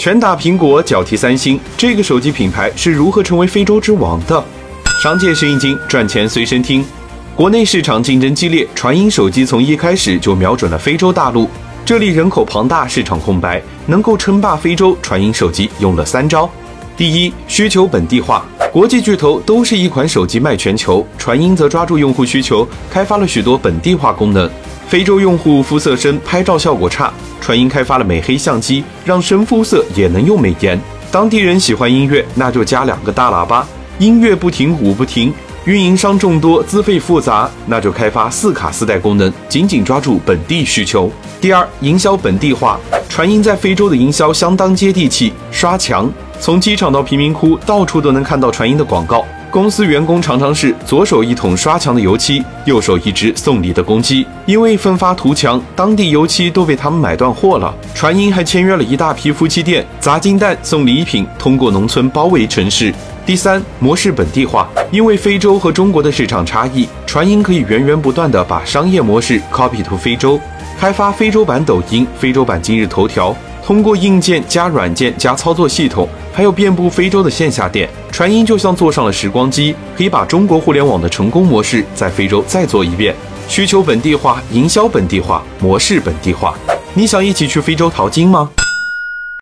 拳打苹果，脚踢三星，这个手机品牌是如何成为非洲之王的？商界生意经，赚钱随身听。国内市场竞争激烈，传音手机从一开始就瞄准了非洲大陆，这里人口庞大，市场空白，能够称霸非洲，传音手机用了三招。第一，需求本地化。国际巨头都是一款手机卖全球，传音则抓住用户需求，开发了许多本地化功能。非洲用户肤色深，拍照效果差，传音开发了美黑相机，让深肤色也能用美颜。当地人喜欢音乐，那就加两个大喇叭，音乐不停，舞不停。运营商众多，资费复杂，那就开发四卡四代功能，紧紧抓住本地需求。第二，营销本地化。传音在非洲的营销相当接地气，刷墙。从机场到贫民窟，到处都能看到传音的广告。公司员工常常是左手一桶刷墙的油漆，右手一只送礼的公鸡，因为奋发图强，当地油漆都被他们买断货了。传音还签约了一大批夫妻店，砸金蛋送礼品，通过农村包围城市。第三，模式本地化。因为非洲和中国的市场差异，传音可以源源不断的把商业模式 copy to 非洲，开发非洲版抖音、非洲版今日头条。通过硬件加软件加操作系统，还有遍布非洲的线下店，传音就像坐上了时光机，可以把中国互联网的成功模式在非洲再做一遍。需求本地化，营销本地化，模式本地化。你想一起去非洲淘金吗？